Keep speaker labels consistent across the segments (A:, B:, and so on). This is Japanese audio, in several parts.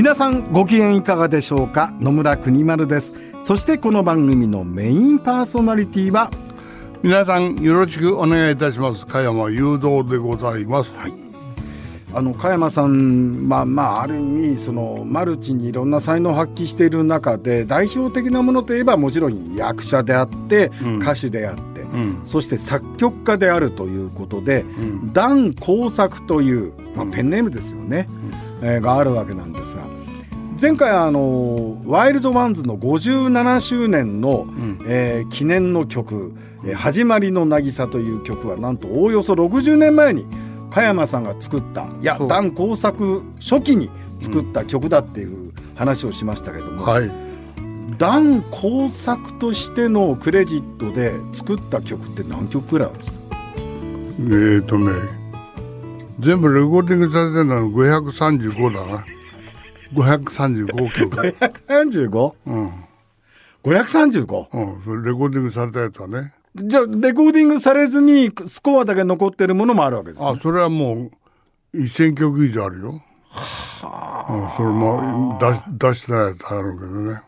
A: 皆さんご機嫌いかがでしょうか？野村国丸です。そしてこの番組のメインパーソナリティは？
B: 皆さんよろしくお願いいたします。加山雄三でございます、
A: はい、あの加山さんまあまあある意味そのマルチにいろんな才能を発揮している中で代表的なものといえばもちろん役者であって、
B: うん。
A: 歌手であっそして作曲家であるということで、
B: ん。
A: ダン工作という、まあ、ペンネームですよね、えーがあるわけなんですが前回あのワイルドワンズの57周年の、
B: ん。
A: えー記念の曲「えー始まりの渚」という曲はなんとおおよそ60年前に加山さんが作ったいや
B: そう。
A: ダン工作初期に作った曲だっていう話をしましたけども、
B: はい
A: ダン工作としてのクレジットで作った曲って何曲くらいあるんですか？
B: えーとね全部レコーディングされてるのは535だな。535曲。
A: 535?535?
B: うん。うんそれレコーディングされたやつはね。
A: じゃあレコーディングされずにスコアだけ残ってるものもあるわけです、
B: あそれはもう1000曲以上あるよ。うん、それも出し出してないやつあるけどね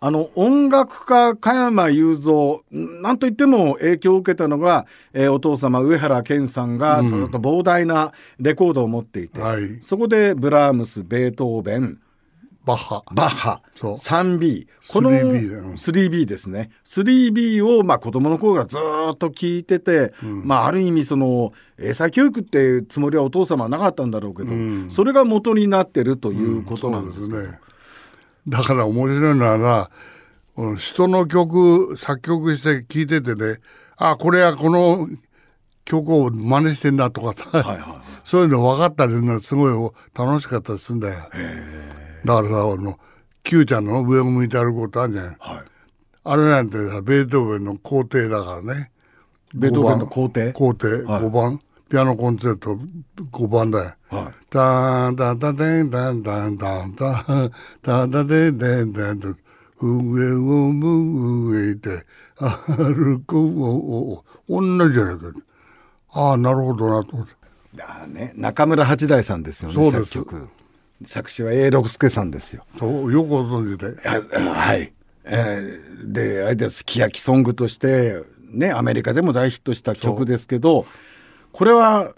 A: あの音楽家加山雄三なんといっても影響を受けたのが、えーお父様上原謙さんがずっと膨大なレコードを持っていて、
B: はい。
A: そこでブラームスベートーベン
B: バッハ。
A: バッハ
B: そう。
A: 3B この
B: 3B だよ。
A: 3B ですね。3B をまあ子供の頃からずっと聞いてて、まあある意味その英才教育っていうつもりはお父様はなかったんだろうけど、それが元になってるということなんですけど、
B: ねだから面白いのはな人の曲作曲して聴いててねあこれはこの曲を真似してんだとかさ、
A: はいはい
B: そういうの分かったりするのすごい楽しかったりするんだよ。だからさあの Q ちゃんの上を向いて歩くことあるじゃん。
A: はい。
B: あれなんてさベートーベンの皇帝だからね。
A: ベートーベンの皇帝？
B: 皇帝
A: はい。
B: 5番、ピアノコンセント5番だよ。
A: はい。
B: ダダダデンダンダンダンダンダンダンンンン上を向いて歩同じじゃないか。ああなるほどなと思って。
A: だね中村八大さんですよね
B: そうです
A: 作作詞は永六輔さんですよ。
B: そうよくご存知で。
A: はい。えー、であれですき焼きソングとしてねアメリカでも大ヒットした曲ですけど。これは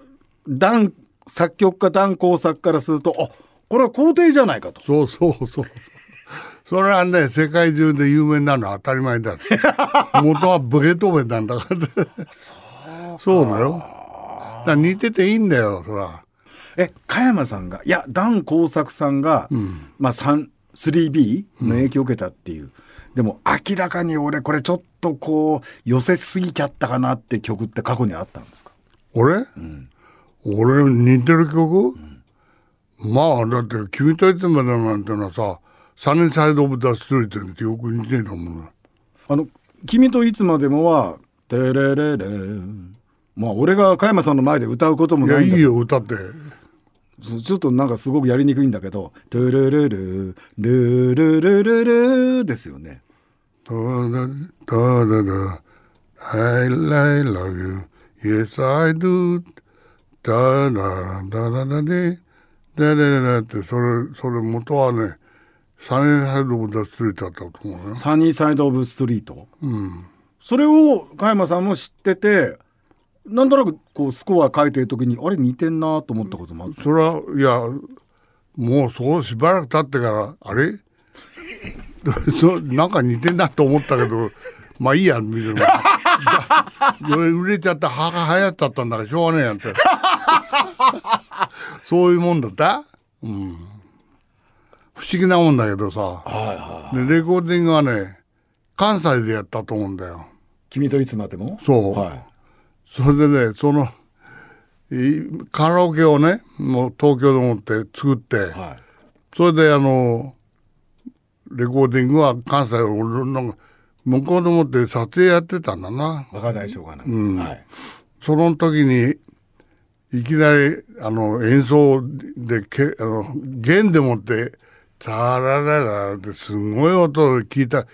A: ダン作曲家ダン工作からするとあこれは皇帝じゃないかと。
B: そうそうそう。それはね世界中で有名なのは当たり前だ 元はベートーベンなんだから。そうだよ。だから似てていいんだよそら。
A: え加山さんがいやダン工作さんが、まあ、3 3B の影響を受けたっていう、でも明らかに俺これちょっとこう寄せすぎちゃったかなって曲って過去にあったんですか？
B: 俺、俺似てる曲、まあだって「君といつまでも」なんてのはさ「サニーサイド・オブ・ザ・ストリート」ってよく似てるもんな。
A: あの「君といつまでも」は「テレレレン」まあ俺が加山さんの前で歌うことも
B: いや
A: ないんだ
B: いいよ歌って。
A: ちょっとなんかすごくやりにくいんだけど「トゥルルルルルルルル」ですよね。
B: 「ダダダダ I love you Yes I do」ダダダダダでダダダダってそれそれ元はね「サニーサイド・オブ・ザ・ストリート」だったと思うよ
A: サニーサイド・オブ・ストリート？
B: うん。
A: それを加山さんも知っててなんとなくこうスコア書いてる時にあれ似てんなと思ったこともある
B: それはいやもうそうしばらく経ってからあれ？そなんか似てんなと思ったけどまあいいやみたいな。だ 売れちゃった歯が流行っちゃったんだからしょうがねえやんって。そういうもんだった？うん。不思議なもんだけどさ、でレコーディングはね関西でやったと思うんだよ。
A: 君といつまでも？
B: そう、
A: はい。
B: それでねそのいカラオケをねもう東京でもって作って、
A: はい。
B: それであのレコーディングは関西俺の向こうでもって撮影やってたんだな。
A: 若大将がな、
B: ん。
A: はい、
B: その時にいきなりあの演奏でけあの弦でもって「タラララ」ってすごい音を聞いた。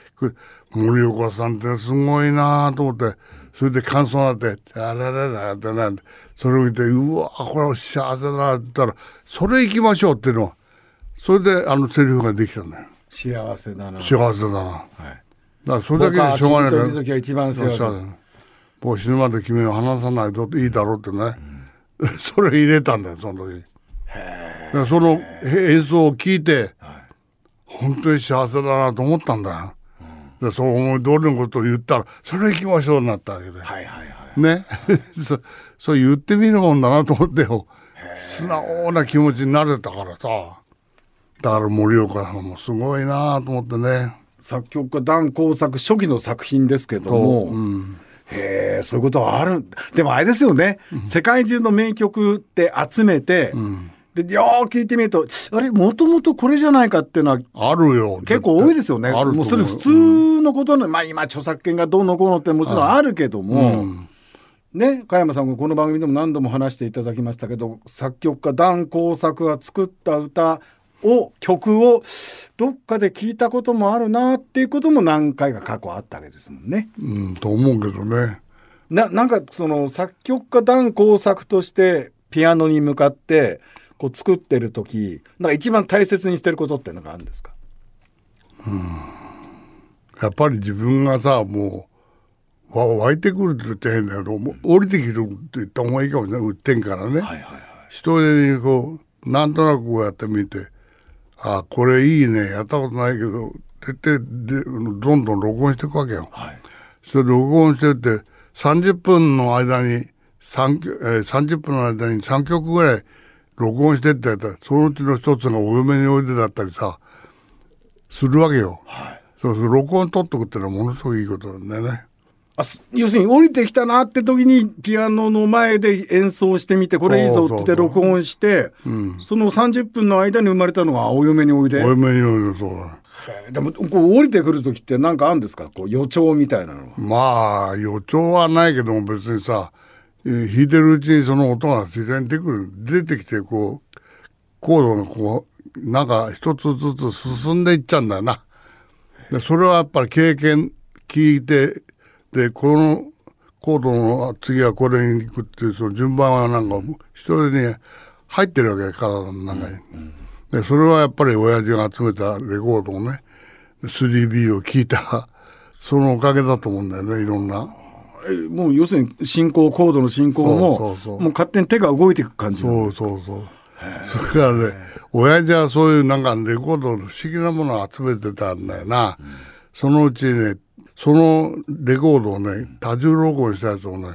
B: 森岡さんってすごいなと思ってそれで感想になって「タラララ」ってなんてそれを見てうわこれ幸せだなって言ったら「それ行きましょう」っていうのそれであのセリフができたんだよ。
A: 幸せだな、
B: 幸せだなだか
A: はい、
B: らそれだけでしょうがないから
A: る時は一番幸せ。
B: もう死ぬまで君を離さないといいだろうってね、それ入れたんだよその時。だからそのへ演奏を聞いて、本当に幸せだなと思ったんだよ、でそう思い通りのことを言ったらそれ行きましょうになったわけで、
A: はいはいはい
B: ね。そそう言ってみるもんだなと思ってよ。素直な気持ちになれたからさ。だから森岡さんもすごいなと思ってね
A: 作曲家段工作初期の作品ですけども、
B: う。ん。
A: へえそういうことはある。でもあれですよね、世界中の名曲って集めて、でよーく聞いてみるとあれもともとこれじゃないかっていうのは
B: あるよ
A: 結構多いですよね。もうそれ普通のことの、まあ今著作権がどうのこうのってもちろんあるけども、ね加山さんもこの番組でも何度も話していただきましたけど作曲家段工作が作った歌を曲をどっかで聞いたこともあるなっていうことも何回か過去あったわけですもんね。
B: うん、と思うけどね。
A: ななんかその作曲家段工作としてピアノに向かってこう作ってる時なんか一番大切にしてることってのがあるんですか？
B: やっぱり自分がさ、もう、わ湧いてくるって言って変だけど、降りてきるって言った方がいいかもしれない。売ってんからね。
A: はいはいはい。
B: 一人にこう、なんとなくこうやってみて、あ、これいいね、やったことないけど、絶対で、どんどん録音していくわけよ。
A: はい
B: それで録音してって、30分の間に3曲、えー、30分の間に3曲ぐらい録音してってやったら、そのうちの一つがお嫁においでだったりさ、するわけよ。
A: はい
B: そうそう、録音取っとくってのはものすごくいいことなんだよね。
A: 要するに降りてきたなって時にピアノの前で演奏してみてこれいいぞって録音してその30分の間に生まれたのがお嫁においで。
B: お嫁においでそうだ。
A: でもこう降りてくる時って何かあるんですか？こう予兆みたいなのは。
B: まあ、予兆はないけども別にさ、えー弾いてるうちにその音が自然に出てくる、出てきてこう、コードがこう、なんか一つずつ進んでいっちゃうんだよな。でそれはやっぱり経験聞いて、で、このコードの次はこれに行くっていうその順番はなんか一人に入ってるわけ体の中に。で、それはやっぱり親父が集めたレコードをね、3B を聞いた、そのおかげだと思うんだよね、いろんな。
A: えもう要するに進行コードの進行も
B: そうそうそう
A: もう勝手に手が動いていく感じ
B: そうそうそう。それからね、親父はそういうなんかレコードの不思議なものを集めてたんだよな。そのうちね、そのレコードをね、多重録音したやつをね、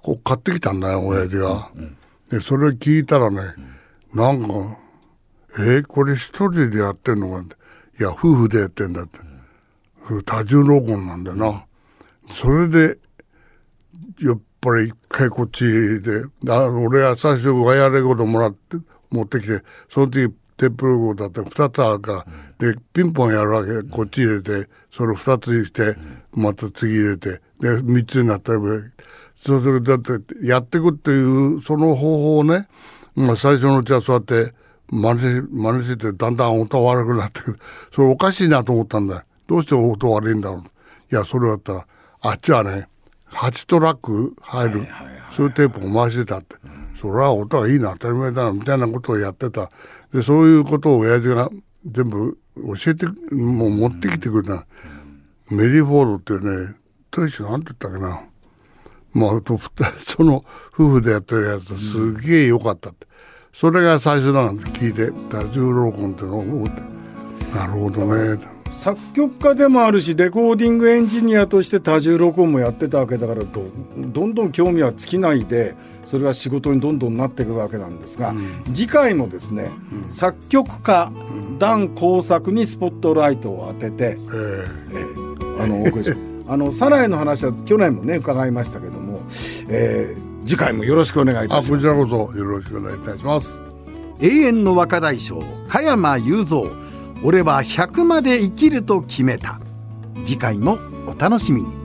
B: こう買ってきたんだよ、親父が。で、それ聞いたらね、なんか、えーこれ一人でやってんのかって。いや、夫婦でやってんだって。それ多重録音なんだよな。それで、やっぱり一回こっちで、あ俺は最初ワイヤーレコードもらって、持ってきて、その時テープレコードだって2つあるから、で、ピンポンやるわけ、こっち入れて、それを2つにして、また次入れて、で、3つになったら、そうするとだって、やっていくっていう、その方法をね、まあ最初のうちはそうやって、真似し、真似してて、だんだん音悪くなってくる。それおかしいなと思ったんだよ。どうして音悪いんだろう。いや、それだったら、あっちはね、8トラック入る、そういうテープを回してたって。それは音がいいな、当たり前だな、みたいなことをやってた。で、そういうことを親父が全部教えて、もう持ってきてくれた。メリーフォードっていうね、当時なんて言ったっけな。まあ、とその夫婦でやってるやつすげえ良かったって。それが最初だなんて聞いて、多重録音ってのを思って、なるほどね。
A: 作曲家でもあるしレコーディングエンジニアとして多重録音もやってたわけだからどどんどん興味は尽きないでそれが仕事にどんどんなっていくわけなんですが、次回もですね、作曲家段工作にスポットライトを当てて、
B: え
A: あのお送りしあのサライの話は去年もね伺いましたけども、えー次回もよろしくお願いいたします
B: こちら。こそよろしくお願いいたします。
A: 永遠の若大将加山雄三俺は100まで生きると決めた次回もお楽しみに